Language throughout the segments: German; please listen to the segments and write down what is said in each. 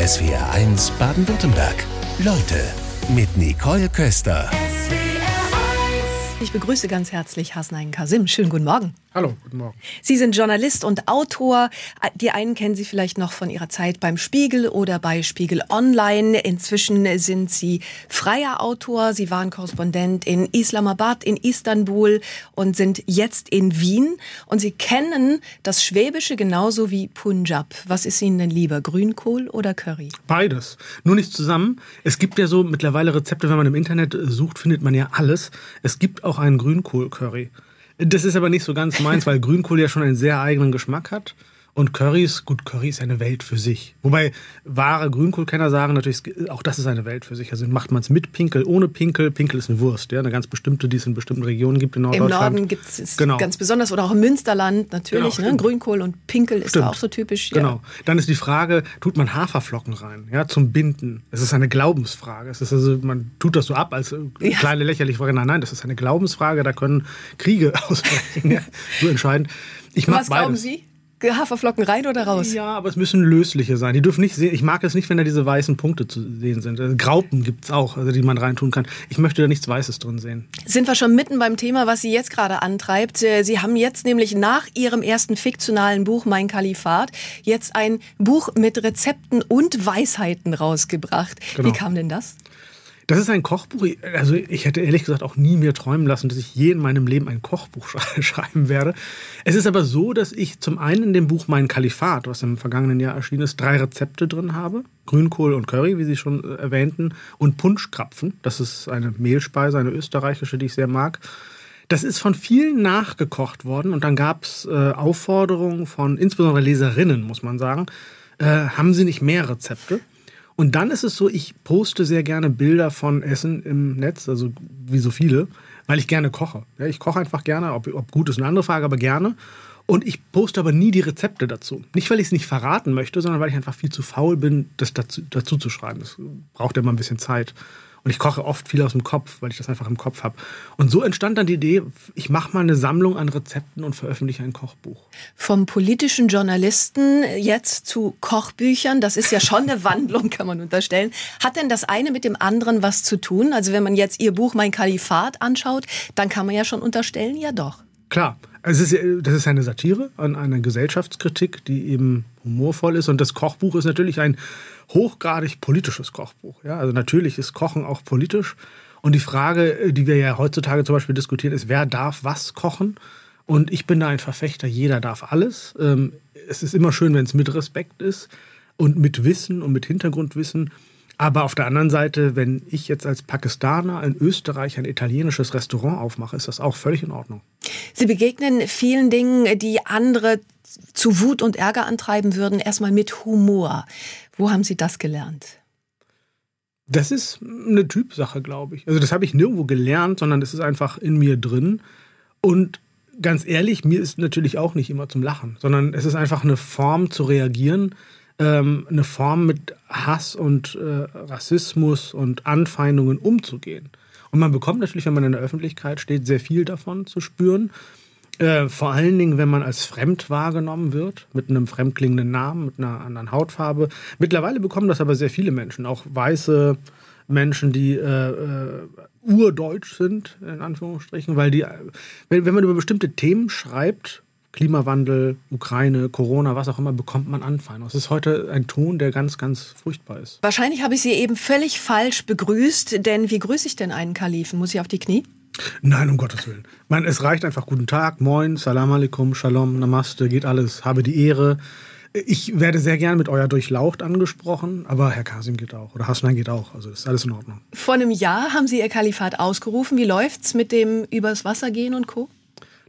SWR1 Baden-Württemberg. Leute mit Nicole Köster. Ich begrüße ganz herzlich Hasnain Kasim. Schönen guten Morgen. Hallo, guten Morgen. Sie sind Journalist und Autor. Die einen kennen Sie vielleicht noch von Ihrer Zeit beim Spiegel oder bei Spiegel Online. Inzwischen sind Sie freier Autor. Sie waren Korrespondent in Islamabad, in Istanbul und sind jetzt in Wien. Und Sie kennen das Schwäbische genauso wie Punjab. Was ist Ihnen denn lieber, Grünkohl oder Curry? Beides. Nur nicht zusammen. Es gibt ja so mittlerweile Rezepte, wenn man im Internet sucht, findet man ja alles. Es gibt auch einen Grünkohl-Curry. Das ist aber nicht so ganz meins, weil Grünkohl ja schon einen sehr eigenen Geschmack hat. Und Currys, gut, Curry ist eine Welt für sich. Wobei wahre Grünkohlkenner sagen natürlich, auch das ist eine Welt für sich. Also macht man es mit Pinkel, ohne Pinkel. Pinkel ist eine Wurst, ja, eine ganz bestimmte, die es in bestimmten Regionen gibt in Norddeutschland. Im Norden gibt es genau. ganz besonders oder auch im Münsterland natürlich. Genau, ne? Grünkohl und Pinkel ist auch so typisch. Ja. Genau. Dann ist die Frage, tut man Haferflocken rein, ja, zum Binden? Es ist eine Glaubensfrage. Es ist also, man tut das so ab als ja. kleine lächerliche Frage. Nein, nein, das ist eine Glaubensfrage. Da können Kriege ausbrechen. ja, so entscheidend. Ich Was beides. glauben Sie? Haferflocken rein oder raus? Ja, aber es müssen lösliche sein. Die dürfen nicht sehen. Ich mag es nicht, wenn da diese weißen Punkte zu sehen sind. Also Graupen gibt es auch, also die man reintun kann. Ich möchte da nichts Weißes drin sehen. Sind wir schon mitten beim Thema, was Sie jetzt gerade antreibt? Äh, Sie haben jetzt nämlich nach Ihrem ersten fiktionalen Buch Mein Kalifat jetzt ein Buch mit Rezepten und Weisheiten rausgebracht. Genau. Wie kam denn das? Das ist ein Kochbuch. Also ich hätte ehrlich gesagt auch nie mir träumen lassen, dass ich je in meinem Leben ein Kochbuch schreiben werde. Es ist aber so, dass ich zum einen in dem Buch Mein Kalifat, was im vergangenen Jahr erschienen ist, drei Rezepte drin habe. Grünkohl und Curry, wie Sie schon äh, erwähnten, und Punschkrapfen. Das ist eine Mehlspeise, eine österreichische, die ich sehr mag. Das ist von vielen nachgekocht worden und dann gab es äh, Aufforderungen von insbesondere Leserinnen, muss man sagen, äh, haben Sie nicht mehr Rezepte? Und dann ist es so, ich poste sehr gerne Bilder von Essen im Netz, also wie so viele, weil ich gerne koche. Ja, ich koche einfach gerne, ob, ob gut ist eine andere Frage, aber gerne. Und ich poste aber nie die Rezepte dazu. Nicht, weil ich es nicht verraten möchte, sondern weil ich einfach viel zu faul bin, das dazu, dazu zu schreiben. Das braucht ja immer ein bisschen Zeit. Und ich koche oft viel aus dem Kopf, weil ich das einfach im Kopf habe. Und so entstand dann die Idee, ich mache mal eine Sammlung an Rezepten und veröffentliche ein Kochbuch. Vom politischen Journalisten jetzt zu Kochbüchern, das ist ja schon eine Wandlung, kann man unterstellen. Hat denn das eine mit dem anderen was zu tun? Also wenn man jetzt Ihr Buch Mein Kalifat anschaut, dann kann man ja schon unterstellen, ja doch. Klar, es ist, das ist eine Satire an eine Gesellschaftskritik, die eben humorvoll ist. Und das Kochbuch ist natürlich ein hochgradig politisches Kochbuch. Ja? Also natürlich ist Kochen auch politisch. Und die Frage, die wir ja heutzutage zum Beispiel diskutieren, ist, wer darf was kochen? Und ich bin da ein Verfechter, jeder darf alles. Ähm, es ist immer schön, wenn es mit Respekt ist und mit Wissen und mit Hintergrundwissen. Aber auf der anderen Seite, wenn ich jetzt als Pakistaner in Österreich ein italienisches Restaurant aufmache, ist das auch völlig in Ordnung. Sie begegnen vielen Dingen, die andere zu Wut und Ärger antreiben würden, erstmal mit Humor. Wo haben Sie das gelernt? Das ist eine Typsache, glaube ich. Also das habe ich nirgendwo gelernt, sondern es ist einfach in mir drin. Und ganz ehrlich, mir ist natürlich auch nicht immer zum Lachen, sondern es ist einfach eine Form zu reagieren, ähm, eine Form mit Hass und äh, Rassismus und Anfeindungen umzugehen. Und man bekommt natürlich, wenn man in der Öffentlichkeit steht, sehr viel davon zu spüren. Äh, vor allen Dingen, wenn man als fremd wahrgenommen wird, mit einem fremdklingenden Namen, mit einer anderen Hautfarbe. Mittlerweile bekommen das aber sehr viele Menschen, auch weiße Menschen, die äh, äh, urdeutsch sind, in Anführungsstrichen, weil die, wenn, wenn man über bestimmte Themen schreibt, Klimawandel, Ukraine, Corona, was auch immer, bekommt man Anfeindung. Es ist heute ein Ton, der ganz, ganz furchtbar ist. Wahrscheinlich habe ich Sie eben völlig falsch begrüßt, denn wie grüße ich denn einen Kalifen? Muss ich auf die Knie? Nein, um Gottes Willen. Man, es reicht einfach Guten Tag, Moin, Salam alaikum, Shalom, Namaste, geht alles, habe die Ehre. Ich werde sehr gern mit euer Durchlaucht angesprochen, aber Herr Kasim geht auch oder Hasnan geht auch. Also ist alles in Ordnung. Vor einem Jahr haben Sie Ihr Kalifat ausgerufen. Wie läuft's mit dem übers Wasser gehen und Co.?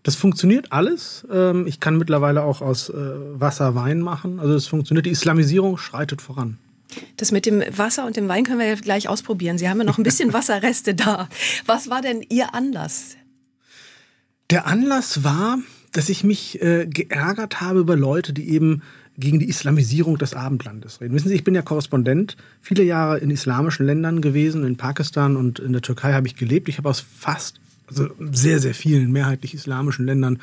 Das funktioniert alles. Ähm, ich kann mittlerweile auch aus äh, Wasser Wein machen. Also es funktioniert. Die Islamisierung schreitet voran. Das mit dem Wasser und dem Wein können wir ja gleich ausprobieren. Sie haben ja noch ein bisschen Wasserreste da. Was war denn Ihr Anlass? Der Anlass war, dass ich mich äh, geärgert habe über Leute, die eben gegen die Islamisierung des Abendlandes reden. Wissen Sie, ich bin ja Korrespondent, viele Jahre in islamischen Ländern gewesen, in Pakistan und in der Türkei habe ich gelebt. Ich habe aus fast, also sehr, sehr vielen mehrheitlich islamischen Ländern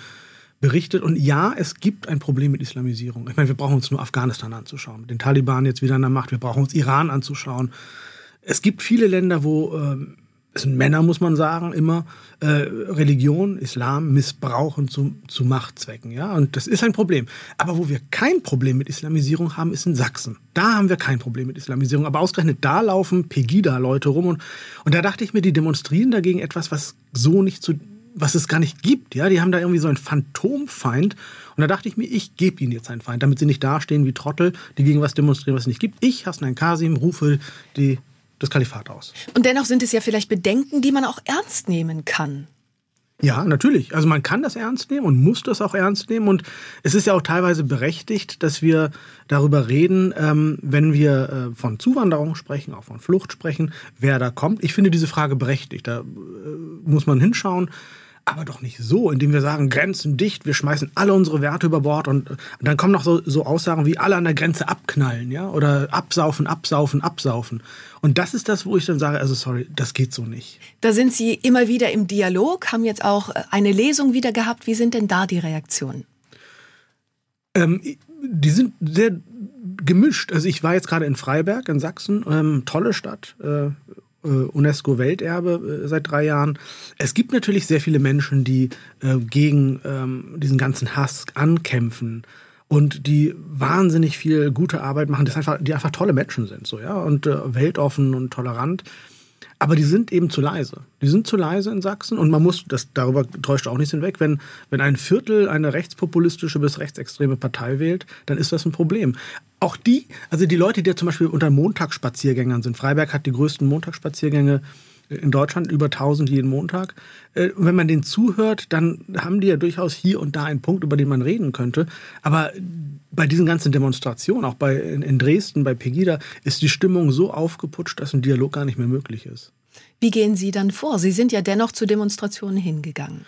berichtet. Und ja, es gibt ein Problem mit Islamisierung. Ich meine, wir brauchen uns nur Afghanistan anzuschauen, den Taliban jetzt wieder an der Macht. Wir brauchen uns Iran anzuschauen. Es gibt viele Länder, wo ähm, es sind Männer, muss man sagen, immer äh, Religion, Islam missbrauchen zu, zu Machtzwecken. Ja? Und das ist ein Problem. Aber wo wir kein Problem mit Islamisierung haben, ist in Sachsen. Da haben wir kein Problem mit Islamisierung. Aber ausgerechnet da laufen Pegida-Leute rum. Und, und da dachte ich mir, die demonstrieren dagegen etwas, was so nicht zu was es gar nicht gibt. Ja, die haben da irgendwie so einen Phantomfeind. Und da dachte ich mir, ich gebe ihnen jetzt einen Feind, damit sie nicht dastehen wie Trottel, die gegen was demonstrieren, was es nicht gibt. Ich, Hassan Kasim, rufe die das Kalifat aus. Und dennoch sind es ja vielleicht Bedenken, die man auch ernst nehmen kann. Ja, natürlich. Also man kann das ernst nehmen und muss das auch ernst nehmen. Und es ist ja auch teilweise berechtigt, dass wir darüber reden, ähm, wenn wir äh, von Zuwanderung sprechen, auch von Flucht sprechen, wer da kommt. Ich finde diese Frage berechtigt. Da äh, muss man hinschauen aber doch nicht so, indem wir sagen, Grenzen dicht, wir schmeißen alle unsere Werte über Bord und, und dann kommen noch so, so, Aussagen wie alle an der Grenze abknallen, ja, oder absaufen, absaufen, absaufen. Und das ist das, wo ich dann sage, also sorry, das geht so nicht. Da sind Sie immer wieder im Dialog, haben jetzt auch äh, eine Lesung wieder gehabt. Wie sind denn da die Reaktionen? Ähm, die sind sehr gemischt. Also ich war jetzt gerade in Freiberg in Sachsen, ähm, tolle Stadt, äh, äh, UNESCO-Welterbe äh, seit drei Jahren. Es gibt natürlich sehr viele Menschen, die äh, gegen ähm, diesen ganzen Hass ankämpfen und die wahnsinnig viel gute Arbeit machen, die einfach, die einfach tolle Menschen sind, so ja und äh, weltoffen und tolerant. Aber die sind eben zu leise. Die sind zu leise in Sachsen und man muss, das darüber täuscht auch nichts hinweg, wenn, wenn ein Viertel eine rechtspopulistische bis rechtsextreme Partei wählt, dann ist das ein Problem. Auch die, also die Leute, die ja zum Beispiel unter Montagsspaziergängern sind. Freiberg hat die größten Montagsspaziergänge in Deutschland über 1000 jeden Montag. Äh, wenn man denen zuhört, dann haben die ja durchaus hier und da einen Punkt, über den man reden könnte. Aber bei diesen ganzen Demonstrationen, auch bei, in Dresden, bei Pegida, ist die Stimmung so aufgeputscht, dass ein Dialog gar nicht mehr möglich ist. Wie gehen Sie dann vor? Sie sind ja dennoch zu Demonstrationen hingegangen.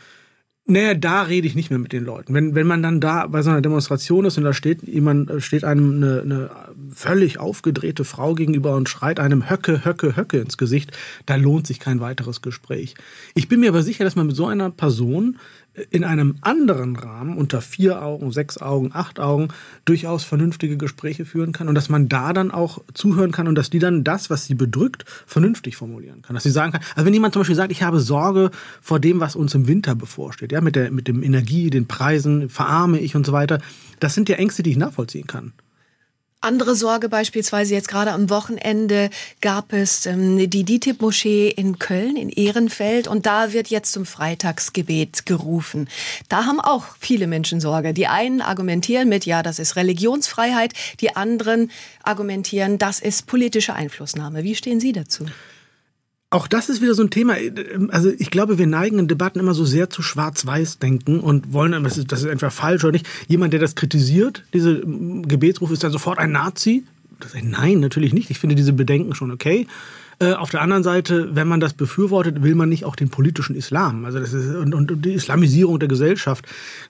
Naja, da rede ich nicht mehr mit den Leuten. Wenn, wenn man dann da bei so einer Demonstration ist und da steht jemand, steht einem eine, eine völlig aufgedrehte Frau gegenüber und schreit einem Höcke, Höcke, Höcke ins Gesicht, da lohnt sich kein weiteres Gespräch. Ich bin mir aber sicher, dass man mit so einer Person in einem anderen Rahmen unter vier Augen, sechs Augen, acht Augen durchaus vernünftige Gespräche führen kann und dass man da dann auch zuhören kann und dass die dann das, was sie bedrückt, vernünftig formulieren kann. Dass sie sagen kann, also wenn jemand zum Beispiel sagt, ich habe Sorge vor dem, was uns im Winter bevorsteht, ja, mit der, mit dem Energie, den Preisen, verarme ich und so weiter, das sind ja Ängste, die ich nachvollziehen kann. Andere Sorge beispielsweise jetzt gerade am Wochenende gab es ähm, die DITIB-Moschee in Köln, in Ehrenfeld und da wird jetzt zum Freitagsgebet gerufen. Da haben auch viele Menschen Sorge. Die einen argumentieren mit, ja, das ist Religionsfreiheit, die anderen argumentieren, das ist politische Einflussnahme. Wie stehen Sie dazu? Auch das ist wieder so ein Thema. Also ich glaube, wir neigen in Debatten immer so sehr zu Schwarz-Weiß-Denken und wollen, das ist, das ist entweder falsch oder nicht. Jemand, der das kritisiert, diese Gebetsruf, ist dann sofort ein Nazi. Nein, natürlich nicht. Ich finde diese Bedenken schon okay. Äh, auf der anderen Seite, wenn man das befürwortet, will man nicht auch den politischen Islam. Also das ist, und, und die Islamisierung der Gesellschaft.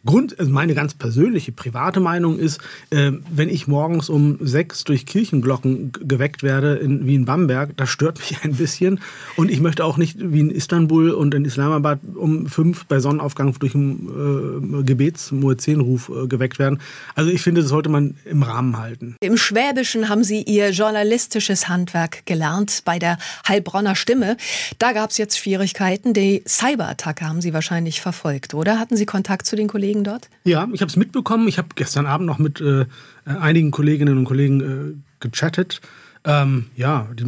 Grund, also meine ganz persönliche, private Meinung ist, äh, wenn ich morgens um sechs durch Kirchenglocken geweckt werde, in, wie in Bamberg, das stört mich ein bisschen. Und ich möchte auch nicht wie in Istanbul und in Islamabad um fünf bei Sonnenaufgang durch einen äh, Gebetsmuezzinruf äh, geweckt werden. Also ich finde, das sollte man im Rahmen halten. Im Schwäbischen haben Sie Ihr journalistisches Handwerk gelernt bei der Heilbronner Stimme. Da gab es jetzt Schwierigkeiten. Die Cyberattacke haben Sie wahrscheinlich verfolgt, oder? Hatten Sie Kontakt zu den Kollegen dort? Ja, ich habe es mitbekommen. Ich habe gestern Abend noch mit äh, einigen Kolleginnen und Kollegen äh, gechattet. Ähm, ja, die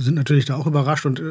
sind natürlich da auch überrascht und äh,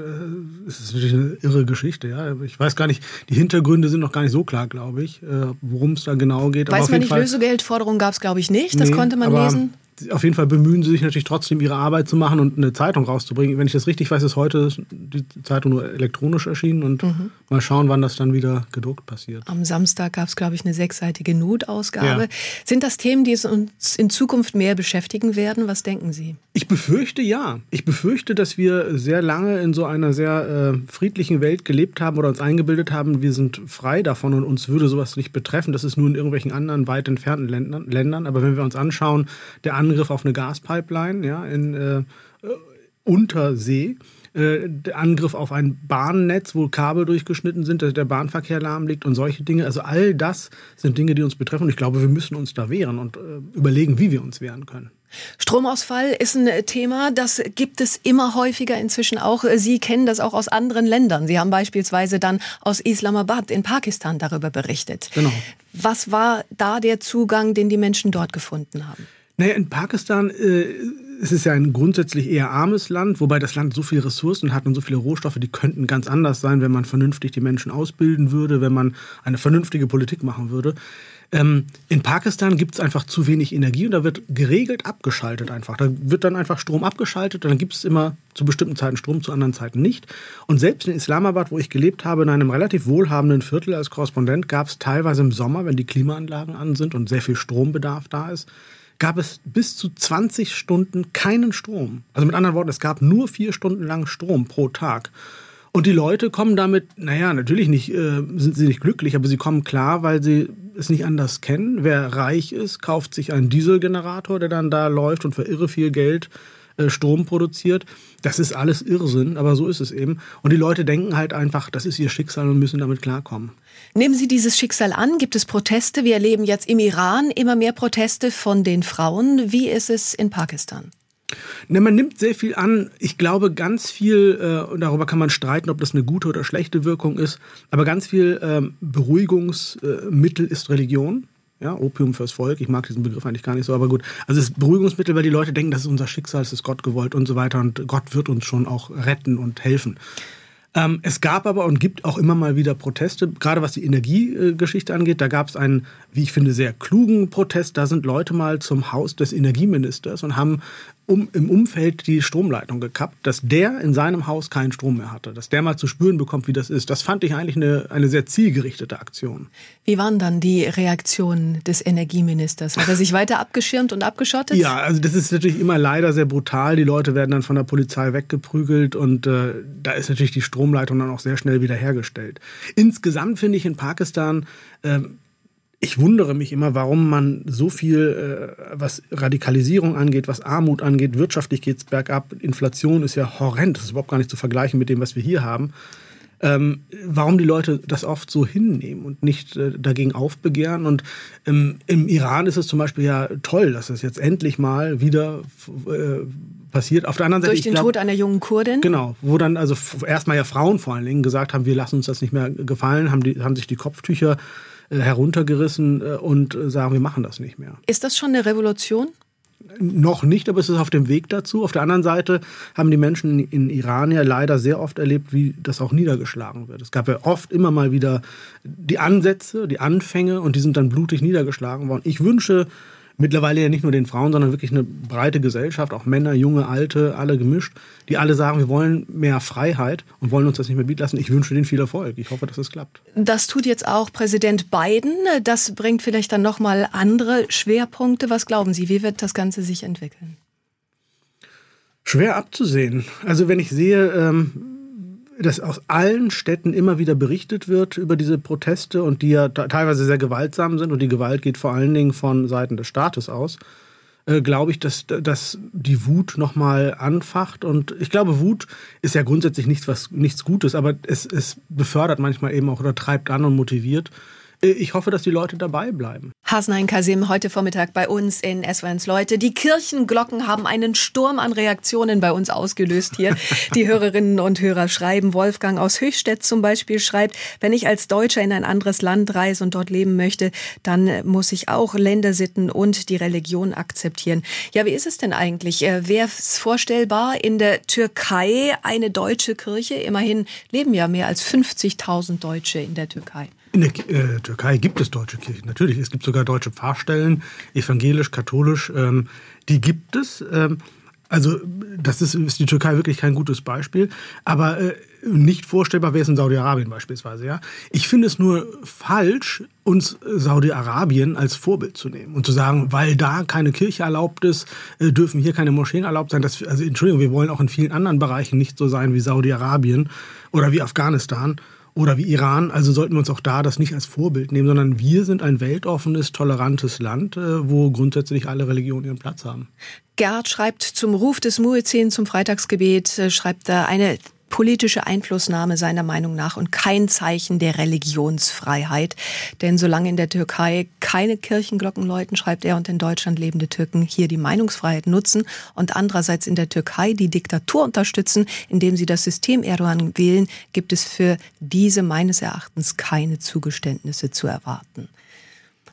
es ist natürlich eine irre Geschichte. Ja, ich weiß gar nicht, die Hintergründe sind noch gar nicht so klar, glaube ich, äh, worum es da genau geht. Weiß man nicht, Fall, Lösegeldforderung gab es, glaube ich, nicht. Das nee, konnte man lesen auf jeden Fall bemühen sie sich natürlich trotzdem, ihre Arbeit zu machen und eine Zeitung rauszubringen. Wenn ich das richtig weiß, ist heute die Zeitung nur elektronisch erschienen und mhm. mal schauen, wann das dann wieder gedruckt passiert. Am Samstag gab es, glaube ich, eine sechsseitige Notausgabe. Ja. Sind das Themen, die uns in Zukunft mehr beschäftigen werden? Was denken Sie? Ich befürchte ja. Ich befürchte, dass wir sehr lange in so einer sehr äh, friedlichen Welt gelebt haben oder uns eingebildet haben, wir sind frei davon und uns würde sowas nicht betreffen. Das ist nur in irgendwelchen anderen weit entfernten Ländern. Ländern. Aber wenn wir uns anschauen, der Angriff auf eine Gaspipeline ja, in äh, Untersee, äh, der Angriff auf ein Bahnnetz, wo Kabel durchgeschnitten sind, dass der Bahnverkehr lahmlegt und solche Dinge. Also all das sind Dinge, die uns betreffen. Und ich glaube, wir müssen uns da wehren und äh, überlegen, wie wir uns wehren können. Stromausfall ist ein Thema, das gibt es immer häufiger inzwischen auch. Sie kennen das auch aus anderen Ländern. Sie haben beispielsweise dann aus Islamabad in Pakistan darüber berichtet. Genau. Was war da der Zugang, den die Menschen dort gefunden haben? Naja, in Pakistan äh, es ist ja ein grundsätzlich eher armes Land, wobei das Land so viele Ressourcen hat und so viele Rohstoffe, die könnten ganz anders sein, wenn man vernünftig die Menschen ausbilden würde, wenn man eine vernünftige Politik machen würde. Ähm, in Pakistan gibt es einfach zu wenig Energie und da wird geregelt abgeschaltet einfach. Da wird dann einfach Strom abgeschaltet und dann gibt es immer zu bestimmten Zeiten Strom, zu anderen Zeiten nicht. Und selbst in Islamabad, wo ich gelebt habe, in einem relativ wohlhabenden Viertel als Korrespondent, gab es teilweise im Sommer, wenn die Klimaanlagen an sind und sehr viel Strombedarf da ist, gab es bis zu 20 Stunden keinen Strom. Also mit anderen Worten, es gab nur vier Stunden lang Strom pro Tag. Und die Leute kommen damit, naja, natürlich nicht, äh, sind sie nicht glücklich, aber sie kommen klar, weil sie es nicht anders kennen. Wer reich ist, kauft sich einen Dieselgenerator, der dann da läuft und für irre viel Geld Strom produziert. Das ist alles Irrsinn, aber so ist es eben. Und die Leute denken halt einfach, das ist ihr Schicksal und müssen damit klarkommen. Nehmen Sie dieses Schicksal an? Gibt es Proteste? Wir erleben jetzt im Iran immer mehr Proteste von den Frauen. Wie ist es in Pakistan? Ne, man nimmt sehr viel an. Ich glaube, ganz viel, äh, und darüber kann man streiten, ob das eine gute oder schlechte Wirkung ist, aber ganz viel ähm, Beruhigungsmittel ist Religion. Ja, Opium fürs Volk. Ich mag diesen Begriff eigentlich gar nicht so, aber gut. Also es ist Beruhigungsmittel, weil die Leute denken, das ist unser Schicksal, es ist Gott gewollt und so weiter und Gott wird uns schon auch retten und helfen. Ähm, es gab aber und gibt auch immer mal wieder Proteste, gerade was die Energiegeschichte angeht. Da gab es einen, wie ich finde, sehr klugen Protest. Da sind Leute mal zum Haus des Energieministers und haben um, im Umfeld die Stromleitung gekappt, dass der in seinem Haus keinen Strom mehr hatte, dass der mal zu spüren bekommt, wie das ist. Das fand ich eigentlich eine, eine sehr zielgerichtete Aktion. Wie waren dann die Reaktionen des Energieministers? Hat er sich weiter abgeschirmt und abgeschottet? Ja, also das ist natürlich immer leider sehr brutal. Die Leute werden dann von der Polizei weggeprügelt und äh, da ist natürlich die Stromleitung dann auch sehr schnell wiederhergestellt. Insgesamt finde ich in Pakistan äh, ich wundere mich immer, warum man so viel, äh, was Radikalisierung angeht, was Armut angeht, wirtschaftlich geht es bergab, Inflation ist ja horrend, das ist überhaupt gar nicht zu vergleichen mit dem, was wir hier haben. Ähm, warum die Leute das oft so hinnehmen und nicht äh, dagegen aufbegehren. Und ähm, im Iran ist es zum Beispiel ja toll, dass es jetzt endlich mal wieder äh, passiert. Auf der anderen Seite durch den glaub, Tod einer jungen Kurdin. Genau, wo dann also erstmal ja Frauen vor allen Dingen gesagt haben, wir lassen uns das nicht mehr gefallen, haben, die, haben sich die Kopftücher äh, heruntergerissen äh, und äh, sagen, wir machen das nicht mehr. Ist das schon eine Revolution? Noch nicht, aber es ist auf dem Weg dazu. Auf der anderen Seite haben die Menschen in Iran ja leider sehr oft erlebt, wie das auch niedergeschlagen wird. Es gab ja oft immer mal wieder die Ansätze, die Anfänge und die sind dann blutig niedergeschlagen worden. Ich wünsche mittlerweile ja nicht nur den Frauen, sondern wirklich eine breite Gesellschaft, auch Männer, Junge, Alte, alle gemischt, die alle sagen, wir wollen mehr Freiheit und wollen uns das nicht mehr bieten lassen. Ich wünsche denen viel Erfolg. Ich hoffe, dass es klappt. Das tut jetzt auch Präsident Biden. Das bringt vielleicht dann nochmal andere Schwerpunkte. Was glauben Sie, wie wird das Ganze sich entwickeln? Schwer abzusehen. Also wenn ich sehe, ähm, dass aus allen Städten immer wieder berichtet wird über diese Proteste und die ja teilweise sehr gewaltsam sind und die Gewalt geht vor allen Dingen von Seiten des Staates aus, äh, glaube ich, dass, dass die Wut nochmal anfacht. Und ich glaube, Wut ist ja grundsätzlich nichts, was, nichts Gutes, aber es, es befördert manchmal eben auch oder treibt an und motiviert. Äh, ich hoffe, dass die Leute dabei bleiben. Hasnain Kasim heute Vormittag bei uns in SWNs Leute. Die Kirchenglocken haben einen Sturm an Reaktionen bei uns ausgelöst hier. Die Hörerinnen und Hörer schreiben. Wolfgang aus Höchstädt zum Beispiel schreibt, wenn ich als Deutscher in ein anderes Land reise und dort leben möchte, dann muss ich auch Ländersitten und die Religion akzeptieren. Ja, wie ist es denn eigentlich? Äh, Wäre es vorstellbar, in der Türkei eine deutsche Kirche? Immerhin leben ja mehr als 50.000 Deutsche in der Türkei. In der äh, Türkei gibt es deutsche Kirchen, natürlich. Es gibt sogar deutsche Pfarrstellen, evangelisch, katholisch. Ähm, die gibt es. Ähm, also das ist, ist, die Türkei wirklich kein gutes Beispiel. Aber äh, nicht vorstellbar wäre es in Saudi-Arabien beispielsweise. Ja? Ich finde es nur falsch, uns Saudi-Arabien als Vorbild zu nehmen und zu sagen, weil da keine Kirche erlaubt ist, äh, dürfen hier keine Moscheen erlaubt sein. Das, also Entschuldigung, wir wollen auch in vielen anderen Bereichen nicht so sein wie Saudi-Arabien oder wie Afghanistan. Oder wie Iran. Also sollten wir uns auch da das nicht als Vorbild nehmen, sondern wir sind ein weltoffenes, tolerantes Land, äh, wo grundsätzlich alle Religionen ihren Platz haben. Gerd schreibt zum Ruf des Muezzin zum Freitagsgebet, äh, schreibt er eine politische Einflussnahme seiner Meinung nach und kein Zeichen der Religionsfreiheit. Denn solange in der Türkei keine Kirchenglocken läuten, schreibt er, und in Deutschland lebende Türken hier die Meinungsfreiheit nutzen und andererseits in der Türkei die Diktatur unterstützen, indem sie das System Erdogan wählen, gibt es für diese meines Erachtens keine Zugeständnisse zu erwarten.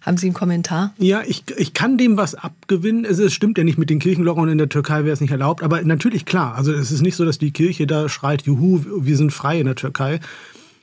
Haben Sie einen Kommentar? Ja, ich, ich kann dem was abgewinnen. Es, es stimmt ja nicht mit den Kirchenglocken und in der Türkei wäre es nicht erlaubt. Aber natürlich klar. Also es ist nicht so, dass die Kirche da schreit, juhu, wir sind frei in der Türkei.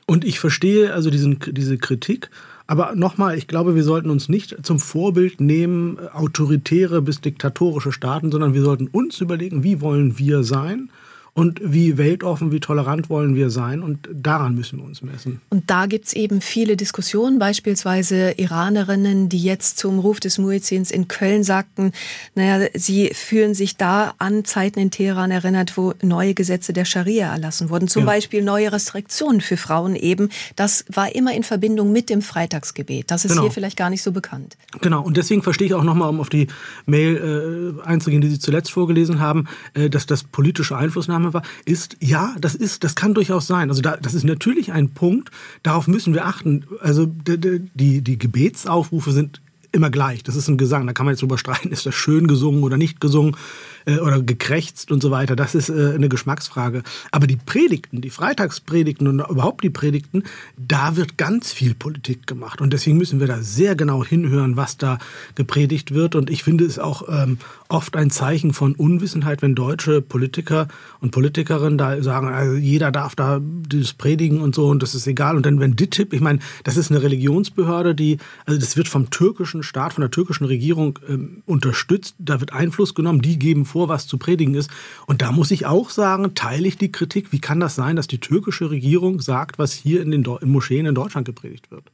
Und ich verstehe also diesen, diese Kritik. Aber nochmal, ich glaube, wir sollten uns nicht zum Vorbild nehmen, autoritäre bis diktatorische Staaten, sondern wir sollten uns überlegen, wie wollen wir sein und wie weltoffen, wie tolerant wollen wir sein. Und daran müssen wir uns messen. Und da gibt es eben viele Diskussionen, beispielsweise Iranerinnen, die jetzt zum Ruf des Muezzins in Köln sagten, naja, sie fühlen sich da an Zeiten in Teheran erinnert, wo neue Gesetze der Scharia erlassen wurden. Zum ja. Beispiel neue Restriktionen für Frauen eben. Das war immer in Verbindung mit dem Freitagsgebet. Das ist genau. hier vielleicht gar nicht so bekannt. Genau. Und deswegen verstehe ich auch nochmal, um auf die Mail äh, einzugehen, die Sie zuletzt vorgelesen haben, äh, dass das politische Einflussnahme Annahme war, ist, ja, das ist, das kann durchaus sein. Also da, das ist natürlich ein Punkt, darauf müssen wir achten. Also die, die, die Gebetsaufrufe sind immer gleich. Das ist ein Gesang. Da kann man jetzt drüber streiten, ist das schön gesungen oder nicht gesungen äh, oder gekrächzt und so weiter. Das ist äh, eine Geschmacksfrage. Aber die Predigten, die Freitagspredigten und überhaupt die Predigten, da wird ganz viel Politik gemacht. Und deswegen müssen wir da sehr genau hinhören, was da gepredigt wird. Und ich finde es auch ähm, oft ein Zeichen von Unwissenheit, wenn deutsche Politiker und Politikerinnen da sagen, also jeder darf da das predigen und so und das ist egal. Und dann, wenn DITIB, ich meine, das ist eine Religionsbehörde, die, also das wird vom türkischen Staat, von der türkischen Regierung ähm, unterstützt, da wird Einfluss genommen, die geben vor, was zu predigen ist. Und da muss ich auch sagen, teile ich die Kritik, wie kann das sein, dass die türkische Regierung sagt, was hier in den in Moscheen in Deutschland gepredigt wird?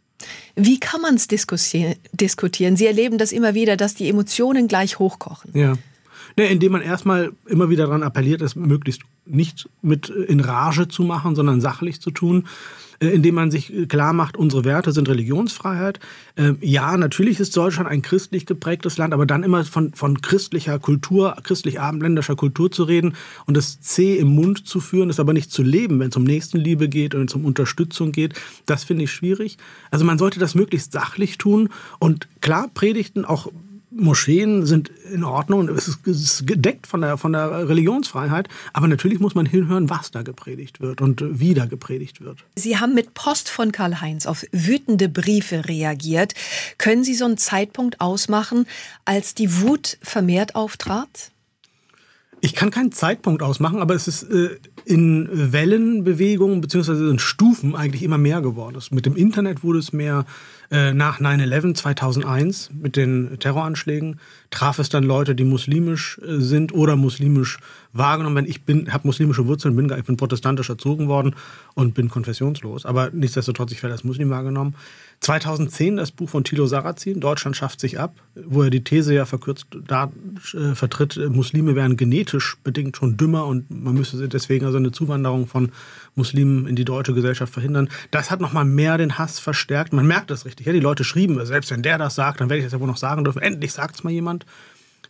Wie kann man es diskutieren? Sie erleben das immer wieder, dass die Emotionen gleich hochkochen. Ja. Ne, indem man erstmal immer wieder daran appelliert, es möglichst nicht mit in Rage zu machen, sondern sachlich zu tun. Äh, indem man sich äh, klar macht, unsere Werte sind Religionsfreiheit. Ähm, ja, natürlich ist Deutschland ein christlich geprägtes Land, aber dann immer von, von christlicher Kultur, christlich-abendländischer Kultur zu reden und das C im Mund zu führen, das aber nicht zu leben, wenn es um Nächstenliebe geht und um Unterstützung geht, das finde ich schwierig. Also man sollte das möglichst sachlich tun und klar Predigten auch Moscheen sind in Ordnung, es ist gedeckt von der, von der Religionsfreiheit, aber natürlich muss man hinhören, was da gepredigt wird und wie da gepredigt wird. Sie haben mit Post von Karl-Heinz auf wütende Briefe reagiert. Können Sie so einen Zeitpunkt ausmachen, als die Wut vermehrt auftrat? Ich kann keinen Zeitpunkt ausmachen, aber es ist äh, in Wellenbewegungen bzw. in Stufen eigentlich immer mehr geworden. Mit dem Internet wurde es mehr, äh, nach 9-11 2001 mit den Terroranschlägen traf es dann Leute, die muslimisch äh, sind oder muslimisch wahrgenommen werden. Ich bin, habe muslimische Wurzeln, bin, ich bin protestantisch erzogen worden und bin konfessionslos. Aber nichtsdestotrotz, ich werde als Muslim wahrgenommen. 2010 das Buch von Thilo Sarrazin, Deutschland schafft sich ab, wo er die These ja verkürzt da, äh, vertritt, Muslime wären genetisch bedingt schon dümmer und man müsste deswegen also eine Zuwanderung von Muslimen in die deutsche Gesellschaft verhindern. Das hat nochmal mehr den Hass verstärkt. Man merkt das richtig. Ja? Die Leute schrieben, selbst wenn der das sagt, dann werde ich das ja wohl noch sagen dürfen. Endlich sagt es mal jemand.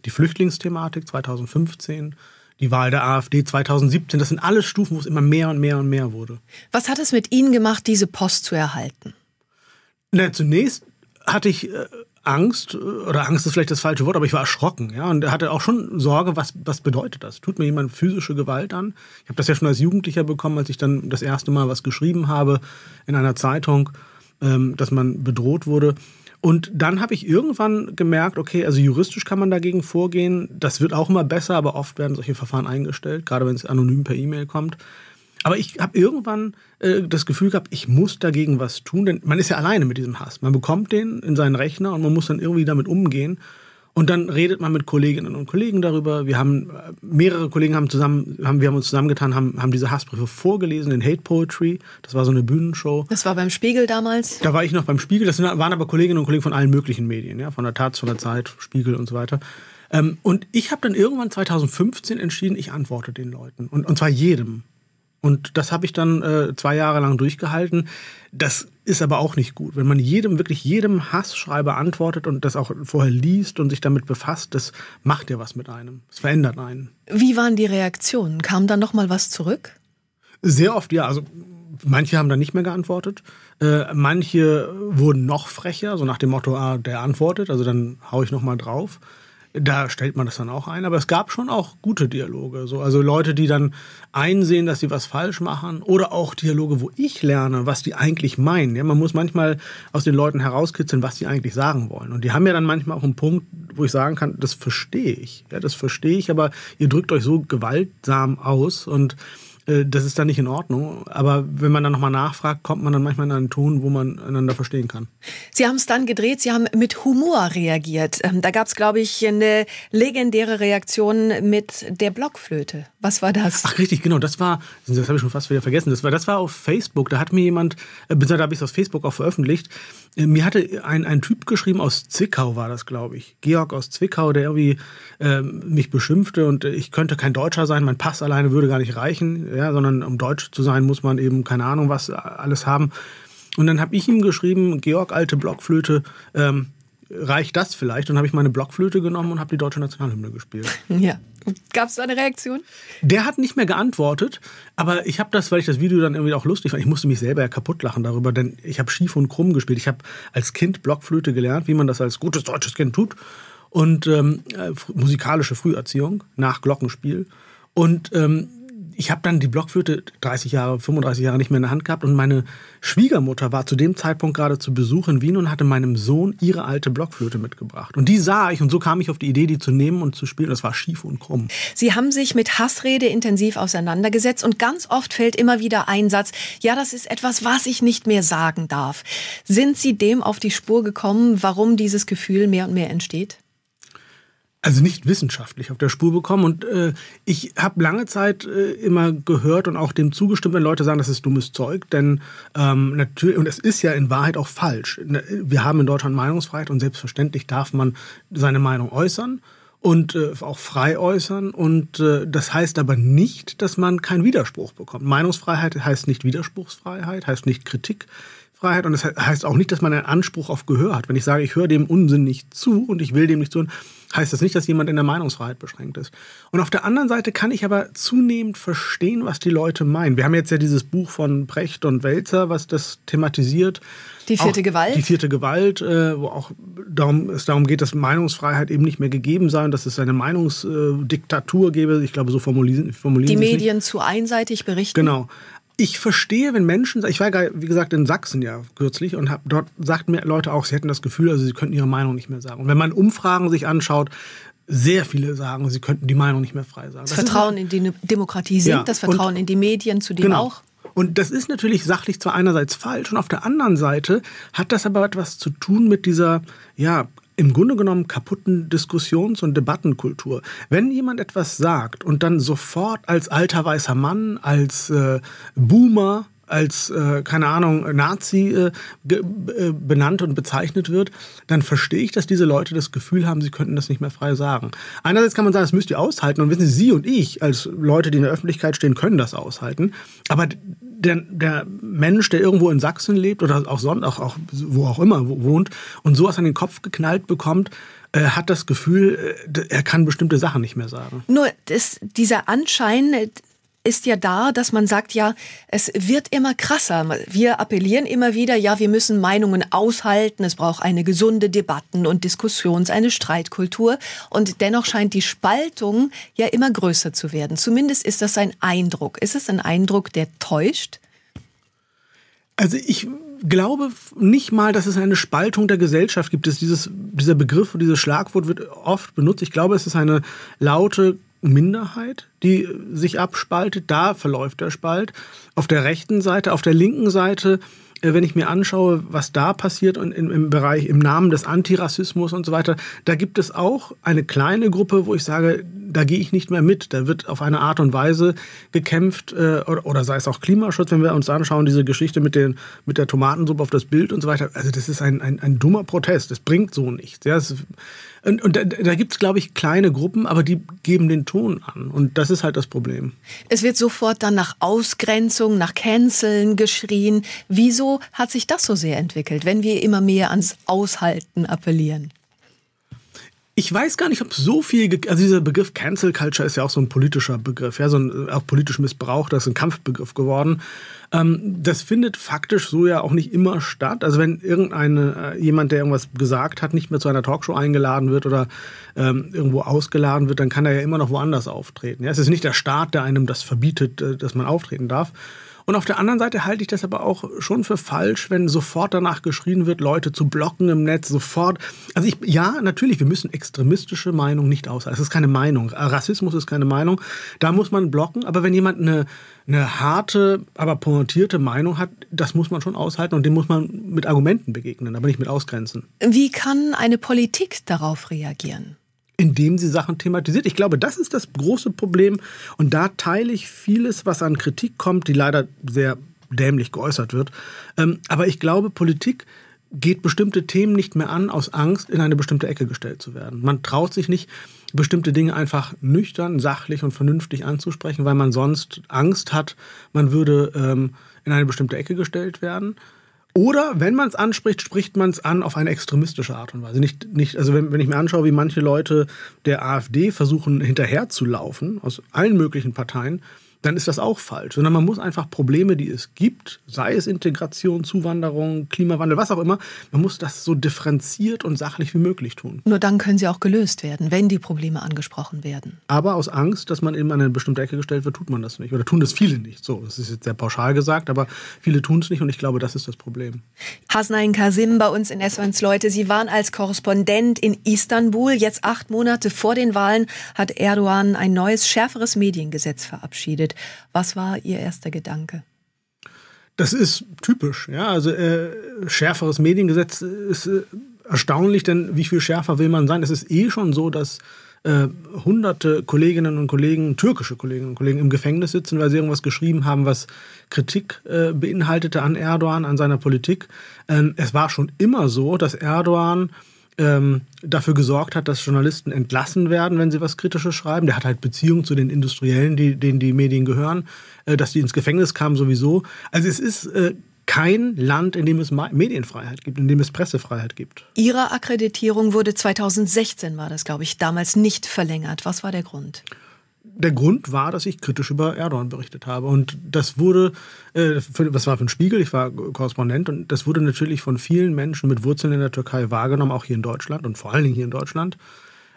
Die Flüchtlingsthematik 2015, die Wahl der AfD 2017, das sind alles Stufen, wo es immer mehr und mehr und mehr wurde. Was hat es mit Ihnen gemacht, diese Post zu erhalten? Na, zunächst hatte ich äh, Angst, oder Angst ist vielleicht das falsche Wort, aber ich war erschrocken, ja, und hatte auch schon Sorge, was, was bedeutet das? Tut mir jemand physische Gewalt an? Ich habe das ja schon als Jugendlicher bekommen, als ich dann das erste Mal was geschrieben habe in einer Zeitung, ähm, dass man bedroht wurde. Und dann habe ich irgendwann gemerkt, okay, also juristisch kann man dagegen vorgehen. Das wird auch immer besser, aber oft werden solche Verfahren eingestellt, gerade wenn es anonym per E-Mail kommt. Aber ich habe irgendwann äh, das Gefühl gehabt, ich muss dagegen was tun, denn man ist ja alleine mit diesem Hass. Man bekommt den in seinen Rechner und man muss dann irgendwie damit umgehen. Und dann redet man mit Kolleginnen und Kollegen darüber. Wir haben äh, mehrere Kollegen haben zusammen, haben, wir haben uns zusammengetan, haben, haben diese Hassbriefe vorgelesen in Hate Poetry. Das war so eine Bühnenshow. Das war beim Spiegel damals. Da war ich noch beim Spiegel. Das waren aber Kolleginnen und Kollegen von allen möglichen Medien, ja, von der Taz, von der Zeit, Spiegel und so weiter. Ähm, und ich habe dann irgendwann 2015 entschieden, ich antworte den Leuten und, und zwar jedem Und das habe ich dann äh, zwei Jahre lang durchgehalten. Das ist aber auch nicht gut. Wenn man jedem, wirklich jedem Hassschreiber antwortet und das auch vorher liest und sich damit befasst, das macht ja was mit einem. Es verändert einen. Wie waren die Reaktionen? Kam da noch mal was zurück? Sehr oft, ja. Also manche haben dann nicht mehr geantwortet. Äh, manche wurden noch frecher, so nach dem Motto, ah, der antwortet, also dann hau ich noch mal drauf. Da stellt man das dann auch ein. Aber es gab schon auch gute Dialoge. So. Also Leute, die dann einsehen, dass sie was falsch machen. Oder auch Dialoge, wo ich lerne, was die eigentlich meinen. Ja, man muss manchmal aus den Leuten herauskitzeln, was die eigentlich sagen wollen. Und die haben ja dann manchmal auch einen Punkt, wo ich sagen kann, das verstehe ich. Ja, das verstehe ich, aber ihr drückt euch so gewaltsam aus. Und das ist dann nicht in Ordnung. Aber wenn man dann nochmal nachfragt, kommt man dann manchmal in einen Ton, wo man einander verstehen kann. Sie haben es dann gedreht, Sie haben mit Humor reagiert. Ähm, da gab es, glaube ich, eine legendäre Reaktion mit der Blockflöte. Was war das? Ach richtig, genau. Das war, das habe ich schon fast wieder vergessen. Das war, das war auf Facebook. Da hat mir jemand, äh, da habe ich es auf Facebook auch veröffentlicht. Äh, mir hatte ein, ein Typ geschrieben aus Zwickau, war das, glaube ich. Georg aus Zwickau, der irgendwie äh, mich beschimpfte und ich könnte kein Deutscher sein. Mein Pass alleine würde gar nicht reichen, ja, sondern um Deutsch zu sein, muss man eben keine Ahnung was alles haben. Und dann habe ich ihm geschrieben, Georg, alte Blockflöte, ähm, reicht das vielleicht? Und habe ich meine Blockflöte genommen und habe die deutsche Nationalhymne gespielt. Ja. Gab es da eine Reaktion? Der hat nicht mehr geantwortet, aber ich habe das, weil ich das Video dann irgendwie auch lustig fand, ich musste mich selber ja kaputt lachen darüber, denn ich habe schief und krumm gespielt. Ich habe als Kind Blockflöte gelernt, wie man das als gutes deutsches Kind tut und ähm, äh, musikalische Früherziehung nach Glockenspiel. Und ähm, ich habe dann die Blockflöte 30 Jahre, 35 Jahre nicht mehr in der Hand gehabt und meine Schwiegermutter war zu dem Zeitpunkt gerade zu Besuch in Wien und hatte meinem Sohn ihre alte Blockflöte mitgebracht. Und die sah ich und so kam ich auf die Idee, die zu nehmen und zu spielen. Das war schief und krumm. Sie haben sich mit Hassrede intensiv auseinandergesetzt und ganz oft fällt immer wieder ein Satz, ja, das ist etwas, was ich nicht mehr sagen darf. Sind Sie dem auf die Spur gekommen, warum dieses Gefühl mehr und mehr entsteht? Also nicht wissenschaftlich auf der Spur bekommen. Und äh, ich habe lange Zeit äh, immer gehört und auch dem zugestimmt, wenn Leute sagen, das ist dummes Zeug. Denn ähm, natürlich, und es ist ja in Wahrheit auch falsch. Ne, wir haben in Deutschland Meinungsfreiheit und selbstverständlich darf man seine Meinung äußern und äh, auch frei äußern. Und äh, das heißt aber nicht, dass man keinen Widerspruch bekommt. Meinungsfreiheit heißt nicht Widerspruchsfreiheit, heißt nicht Kritikfreiheit und das heißt auch nicht, dass man einen Anspruch auf Gehör hat. Wenn ich sage, ich höre dem Unsinn nicht zu und ich will dem nicht zuhören, heißt das nicht, dass jemand in der Meinungsfreiheit beschränkt ist. Und auf der anderen Seite kann ich aber zunehmend verstehen, was die Leute meinen. Wir haben jetzt ja dieses Buch von Brecht und Welzer, was das thematisiert. Die vierte auch Gewalt? Die vierte Gewalt, äh, wo auch darum, es darum geht, dass Meinungsfreiheit eben nicht mehr gegeben sei und dass es eine Meinungsdiktatur gäbe. Ich glaube, so formulieren, formulieren Die Medien nicht. zu einseitig berichten. Genau ich verstehe, wenn Menschen, ich war wie gesagt in Sachsen ja kürzlich und hab, dort sagten mir Leute auch, sie hätten das Gefühl, also sie könnten ihre Meinung nicht mehr sagen. Und wenn man Umfragen sich anschaut, sehr viele sagen, sie könnten die Meinung nicht mehr frei sagen. Das, das Vertrauen in die Demokratie sinkt, ja, das Vertrauen in die Medien zu dem genau. auch. Und das ist natürlich sachlich zwar einerseits falsch und auf der anderen Seite hat das aber etwas zu tun mit dieser ja, im Grunde genommen kaputten Diskussions- und Debattenkultur. Wenn jemand etwas sagt und dann sofort als alter weißer Mann, als äh, Boomer, als, äh, keine Ahnung, Nazi äh, äh, benannt und bezeichnet wird, dann verstehe ich, dass diese Leute das Gefühl haben, sie könnten das nicht mehr frei sagen. Einerseits kann man sagen, das müsst ihr aushalten und wissen Sie, Sie und ich als Leute, die in der Öffentlichkeit stehen, können das aushalten. Aber der, der Mensch, der irgendwo in Sachsen lebt oder auch sonst, auch, auch wo auch immer wohnt und sowas an den Kopf geknallt bekommt, äh, hat das Gefühl, äh, er kann bestimmte Sachen nicht mehr sagen. Nur das, dieser Anschein, ist ja da, dass man sagt, ja, es wird immer krasser. Wir appellieren immer wieder, ja, wir müssen Meinungen aushalten. Es braucht eine gesunde Debatten- und Diskussions-, eine Streitkultur. Und dennoch scheint die Spaltung ja immer größer zu werden. Zumindest ist das ein Eindruck. Ist es ein Eindruck, der täuscht? Also ich glaube nicht mal, dass es eine Spaltung der Gesellschaft gibt. dieses, dieser Begriff, dieses Schlagwort wird oft benutzt. Ich glaube, es ist eine laute Minderheit, die sich abspaltet. Da verläuft der Spalt. Auf der rechten Seite, auf der linken Seite, äh, wenn ich mir anschaue, was da passiert und im, Bereich, im Namen des Antirassismus und so weiter, da gibt es auch eine kleine Gruppe, wo ich sage, da gehe ich nicht mehr mit. Da wird auf eine Art und Weise gekämpft, äh, oder, sei es auch Klimaschutz, wenn wir uns anschauen, diese Geschichte mit, den, mit der Tomatensuppe auf das Bild und so weiter. Also das ist ein, ein, ein dummer Protest. Das bringt so nichts. Ja, es, Und, und da, da gibt es, glaube ich, kleine Gruppen, aber die geben den Ton an. Und das ist halt das Problem. Es wird sofort dann nach Ausgrenzung, nach Canceln geschrien. Wieso hat sich das so sehr entwickelt, wenn wir immer mehr ans Aushalten appellieren? Ich weiß gar nicht, ob so viel, also dieser Begriff Cancel Culture ist ja auch so ein politischer Begriff, ja, so ein auch politisch Missbrauch, das ist ein Kampfbegriff geworden. Ähm, das findet faktisch so ja auch nicht immer statt. Also wenn irgendeine, äh, jemand, der irgendwas gesagt hat, nicht mehr zu einer Talkshow eingeladen wird oder ähm, irgendwo ausgeladen wird, dann kann er ja immer noch woanders auftreten. Ja, es ist nicht der Staat, der einem das verbietet, äh, dass man auftreten darf. Und auf der anderen Seite halte ich das aber auch schon für falsch, wenn sofort danach geschrien wird, Leute zu blocken im Netz, sofort. Also ich, ja, natürlich, wir müssen extremistische Meinungen nicht aushalten. Das ist keine Meinung. Rassismus ist keine Meinung. Da muss man blocken. Aber wenn jemand eine, eine harte, aber pointierte Meinung hat, das muss man schon aushalten und dem muss man mit Argumenten begegnen, aber nicht mit Ausgrenzen. Wie kann eine Politik darauf reagieren? Indem sie Sachen thematisiert. Ich glaube, das ist das große Problem. Und da teile ich vieles, was an Kritik kommt, die leider sehr dämlich geäußert wird. Ähm, aber ich glaube, Politik geht bestimmte Themen nicht mehr an, aus Angst, in eine bestimmte Ecke gestellt zu werden. Man traut sich nicht, bestimmte Dinge einfach nüchtern, sachlich und vernünftig anzusprechen, weil man sonst Angst hat, man würde ähm, in eine bestimmte Ecke gestellt werden. Oder wenn man es anspricht, spricht man es an auf eine extremistische Art und Weise. Nicht, nicht, also wenn, wenn ich mir anschaue, wie manche Leute der AfD versuchen hinterherzulaufen, aus allen möglichen Parteien, dann ist das auch falsch. Sondern man muss einfach Probleme, die es gibt, sei es Integration, Zuwanderung, Klimawandel, was auch immer, man muss das so differenziert und sachlich wie möglich tun. Nur dann können sie auch gelöst werden, wenn die Probleme angesprochen werden. Aber aus Angst, dass man eben an eine bestimmte Ecke gestellt wird, tut man das nicht. Oder tun das viele nicht. So, das ist jetzt sehr pauschal gesagt, aber viele tun es nicht und ich glaube, das ist das Problem. Hasnain Kasim bei uns in S1 Leute. Sie waren als Korrespondent in Istanbul. Jetzt acht Monate vor den Wahlen hat Erdogan ein neues, schärferes Mediengesetz verabschiedet. Was war Ihr erster Gedanke? Das ist typisch. Ja, also äh, schärferes Mediengesetz ist äh, erstaunlich, denn wie viel schärfer will man sein? Es ist eh schon so, dass äh, hunderte Kolleginnen und Kollegen, türkische Kolleginnen und Kollegen im Gefängnis sitzen, weil sie irgendwas geschrieben haben, was Kritik äh, beinhaltete an Erdogan, an seiner Politik. Ähm, es war schon immer so, dass Erdogan ähm, dafür gesorgt hat, dass Journalisten entlassen werden, wenn sie was Kritisches schreiben. Der hat halt Beziehungen zu den Industriellen, die, denen die Medien gehören, äh, dass die ins Gefängnis kamen sowieso. Also es ist äh, kein Land, in dem es Medienfreiheit gibt, in dem es Pressefreiheit gibt. Ihre Akkreditierung wurde 2016, war das, glaube ich, damals nicht verlängert. Was war der Grund? Der Grund war, dass ich kritisch über Erdogan berichtet habe. Und das wurde, äh, war für ein Spiegel, ich war Korrespondent und das wurde natürlich von vielen Menschen mit Wurzeln in der Türkei wahrgenommen, auch hier in Deutschland und vor allen Dingen hier in Deutschland.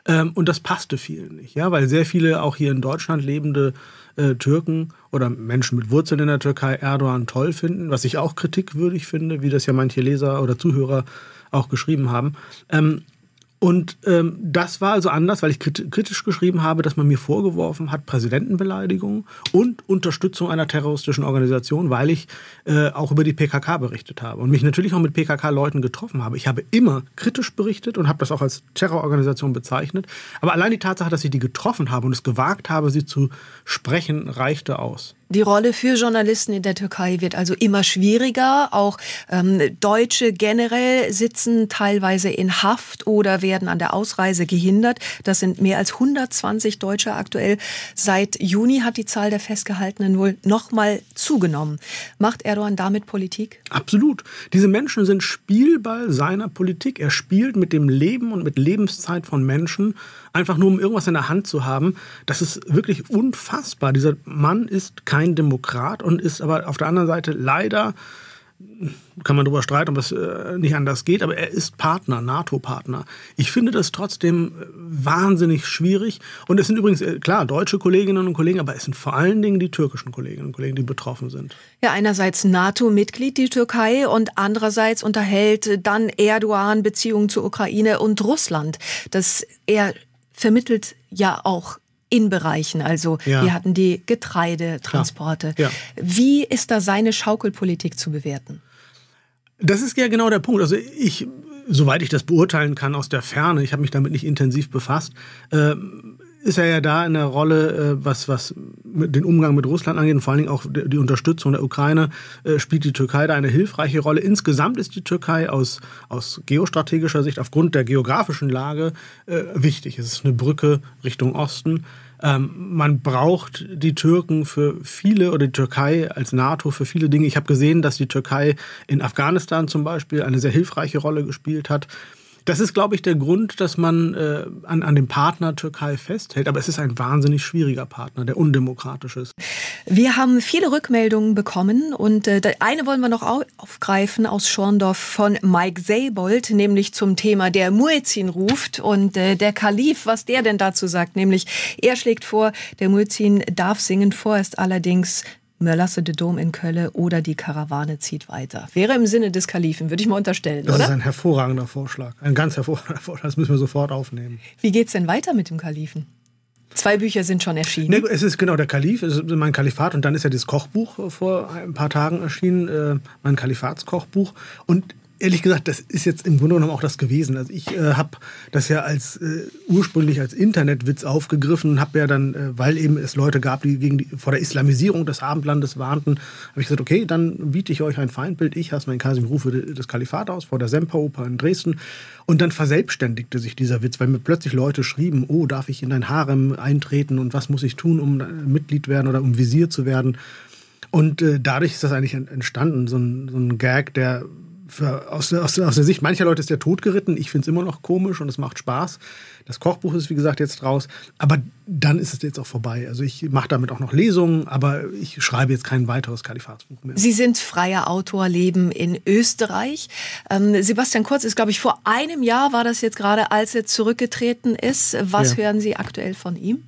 Ähm, und das passte vielen nicht, ja, weil sehr viele auch hier in Deutschland lebende äh, Türken oder Menschen mit Wurzeln in der Türkei Erdogan toll finden, was ich auch kritikwürdig finde, wie das ja manche Leser oder Zuhörer auch geschrieben haben. Ähm, und ähm, das war also anders, weil ich kritisch geschrieben habe, dass man mir vorgeworfen hat, Präsidentenbeleidigung und Unterstützung einer terroristischen Organisation, weil ich äh, auch über die PKK berichtet habe und mich natürlich auch mit PKK-Leuten getroffen habe. Ich habe immer kritisch berichtet und habe das auch als Terrororganisation bezeichnet. Aber allein die Tatsache, dass ich die getroffen habe und es gewagt habe, sie zu sprechen, reichte aus. Die Rolle für Journalisten in der Türkei wird also immer schwieriger. Auch ähm, Deutsche generell sitzen teilweise in Haft oder werden an der Ausreise gehindert. Das sind mehr als 120 Deutsche aktuell. Seit Juni hat die Zahl der Festgehaltenen wohl noch mal zugenommen. Macht Erdogan damit Politik? Absolut. Diese Menschen sind Spielball seiner Politik. Er spielt mit dem Leben und mit Lebenszeit von Menschen, einfach nur um irgendwas in der Hand zu haben. Das ist wirklich unfassbar. Dieser Mann ist kein Demokrat und ist aber auf der anderen Seite leider, kann man darüber streiten, ob es äh, nicht anders geht, aber er ist Partner, NATO-Partner. Ich finde das trotzdem äh, wahnsinnig schwierig. Und es sind übrigens, äh, klar, deutsche Kolleginnen und Kollegen, aber es sind vor allen Dingen die türkischen Kolleginnen und Kollegen, die betroffen sind. Ja, einerseits NATO-Mitglied die Türkei und andererseits unterhält dann Erdogan Beziehungen zur Ukraine und Russland. Das er vermittelt ja auch in Bereichen. Also ja. wir hatten die Getreidetransporte. Ja. Wie ist da seine Schaukelpolitik zu bewerten? Das ist ja genau der Punkt. Also ich, soweit ich das beurteilen kann aus der Ferne, ich habe mich damit nicht intensiv befasst, äh, ist er ja da in der Rolle, äh, was, was den Umgang mit Russland angeht und vor allen Dingen auch die Unterstützung der Ukraine, äh, spielt die Türkei da eine hilfreiche Rolle. Insgesamt ist die Türkei aus, aus geostrategischer Sicht aufgrund der geografischen Lage äh, wichtig. Es ist eine Brücke Richtung Osten. Ähm, man braucht die Türken für viele oder die Türkei als NATO für viele Dinge. Ich habe gesehen, dass die Türkei in Afghanistan zum Beispiel eine sehr hilfreiche Rolle gespielt hat. Das ist, glaube ich, der Grund, dass man äh, an, an dem Partner Türkei festhält. Aber es ist ein wahnsinnig schwieriger Partner, der undemokratisch ist. Wir haben viele Rückmeldungen bekommen und äh, eine wollen wir noch aufgreifen aus Schorndorf von Mike Seybold, nämlich zum Thema der Muezzin ruft und äh, der Kalif, was der denn dazu sagt, nämlich er schlägt vor, der Muezzin darf singen, vorerst allerdings Mörlasse de Dom in Kölle oder die Karawane zieht weiter. Wäre im Sinne des Kalifen, würde ich mal unterstellen, das oder? Das ist ein hervorragender Vorschlag. Ein ganz hervorragender Vorschlag. Das müssen wir sofort aufnehmen. Wie geht es denn weiter mit dem Kalifen? Zwei Bücher sind schon erschienen. Nee, es ist genau der Kalif, es ist mein Kalifat und dann ist ja das Kochbuch vor ein paar Tagen erschienen, äh, mein Kalifatskochbuch. Und ehrlich gesagt, das ist jetzt im Grunde genommen auch das gewesen. Also ich äh, habe das ja als äh, ursprünglich als Internetwitz aufgegriffen und habe ja dann, äh, weil eben es Leute gab, die gegen die, vor der Islamisierung des Abendlandes warnten, habe ich gesagt, okay, dann biete ich euch ein Feindbild. Ich, Hassan Kasim, rufe das Kalifat aus vor der Semperoper in Dresden. Und dann verselbstständigte sich dieser Witz, weil mir plötzlich Leute schrieben, oh, darf ich in dein Harem eintreten und was muss ich tun, um Mitglied werden oder um Visier zu werden? Und äh, dadurch ist das eigentlich entstanden, so ein, so ein Gag, der für, aus, aus, aus, der Sicht mancher Leute ist der tot geritten. Ich finde es immer noch komisch und es macht Spaß. Das Kochbuch ist, wie gesagt, jetzt raus. Aber dann ist es jetzt auch vorbei. Also ich mache damit auch noch Lesungen, aber ich schreibe jetzt kein weiteres Kalifatsbuch mehr. Sie sind freier Autor, leben in Österreich. Ähm, Sebastian Kurz ist, glaube ich, vor einem Jahr war das jetzt gerade, als er zurückgetreten ist. Was ja. hören Sie aktuell von ihm?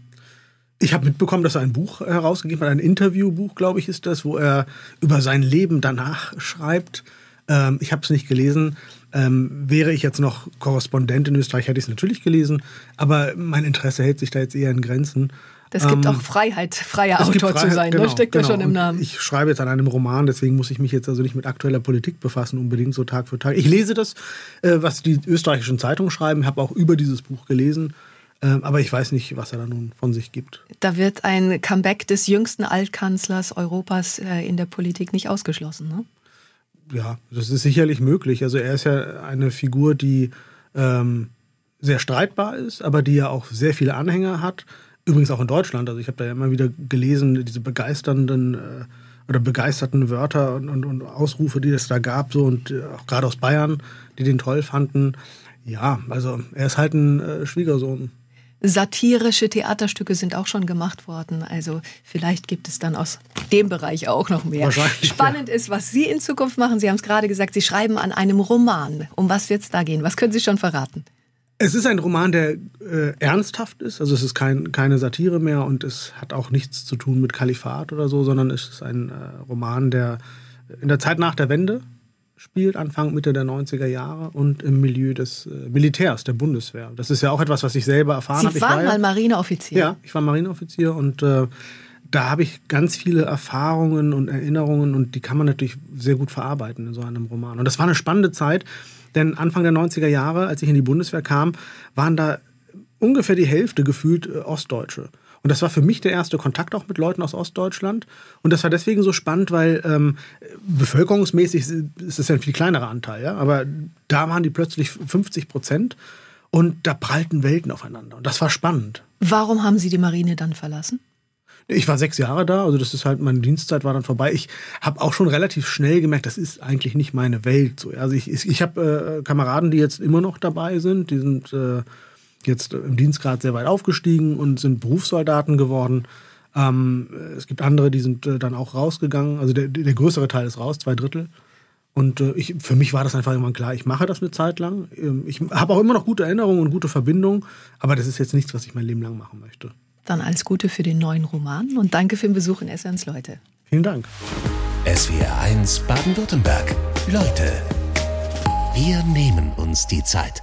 Ich habe mitbekommen, dass er ein Buch herausgegeben hat, ein Interviewbuch, glaube ich, ist das, wo er über sein Leben danach schreibt. Ähm, ich habe es nicht gelesen. Ähm, wäre ich jetzt noch Korrespondent in Österreich, hätte ich es natürlich gelesen. Aber mein Interesse hält sich da jetzt eher in Grenzen. Das gibt ähm, auch Freiheit, freier Autor Freiheit, zu sein. Ne? Genau, das steckt genau. ja schon im Namen. Ich schreibe jetzt an einem Roman, deswegen muss ich mich jetzt also nicht mit aktueller Politik befassen, unbedingt so Tag für Tag. Ich lese das, äh, was die österreichischen Zeitungen schreiben, habe auch über dieses Buch gelesen. Ähm, aber ich weiß nicht, was er da nun von sich gibt. Da wird ein Comeback des jüngsten Altkanzlers Europas äh, in der Politik nicht ausgeschlossen. Ne? Ja, das ist sicherlich möglich. Also er ist ja eine Figur, die ähm, sehr streitbar ist, aber die ja auch sehr viele Anhänger hat. Übrigens auch in Deutschland. Also ich habe da ja immer wieder gelesen, diese begeisternden äh, oder begeisterten Wörter und, und, und, Ausrufe, die es da gab, so und äh, auch gerade aus Bayern, die den toll fanden. Ja, also er ist halt ein äh, Schwiegersohn. Satirische Theaterstücke sind auch schon gemacht worden. Also vielleicht gibt es dann aus dem Bereich auch noch mehr. Spannend ja. ist, was Sie in Zukunft machen. Sie haben es gerade gesagt, Sie schreiben an einem Roman. Um was wird es da gehen? Was können Sie schon verraten? Es ist ein Roman, der äh, ernsthaft ist. Also es ist kein, keine Satire mehr und es hat auch nichts zu tun mit Kalifat oder so, sondern es ist ein äh, Roman, der in der Zeit nach der Wende spielt, Anfang, Mitte der 90er Jahre und im Milieu des äh, Militärs, der Bundeswehr. Das ist ja auch etwas, was ich selber erfahren habe. Sie waren war mal Marineoffizier. Ja, ich war Marineoffizier und äh, da habe ich ganz viele Erfahrungen und Erinnerungen und die kann man natürlich sehr gut verarbeiten in so einem Roman. Und das war eine spannende Zeit, denn Anfang der 90er Jahre, als ich in die Bundeswehr kam, waren da ungefähr die Hälfte gefühlt äh, Ostdeutsche. Und das war für mich der erste Kontakt auch mit Leuten aus Ostdeutschland. Und das war deswegen so spannend, weil ähm, bevölkerungsmäßig ist es ja ein viel kleinerer Anteil, ja? aber da waren die plötzlich 50 Prozent und da prallten Welten aufeinander. Und das war spannend. Warum haben Sie die Marine dann verlassen? Ich war sechs Jahre da, also das ist halt, meine Dienstzeit war dann vorbei. Ich habe auch schon relativ schnell gemerkt, das ist eigentlich nicht meine Welt. So. Also ich, ich, ich habe äh, Kameraden, die jetzt immer noch dabei sind, die sind äh, jetzt im Dienstgrad sehr weit aufgestiegen und sind Berufssoldaten geworden. Ähm, es gibt andere, die sind äh, dann auch rausgegangen. Also der, der größere Teil ist raus, zwei Drittel. Und äh, ich, für mich war das einfach irgendwann klar, ich mache das eine Zeit lang. Ähm, ich habe auch immer noch gute Erinnerungen und gute Verbindungen, aber das ist jetzt nichts, was ich mein Leben lang machen möchte. Dann alles Gute für den neuen Roman und danke für den Besuch in Essenz, Leute. Vielen Dank. SWR 1 Baden-Württemberg. Leute, wir nehmen uns die Zeit.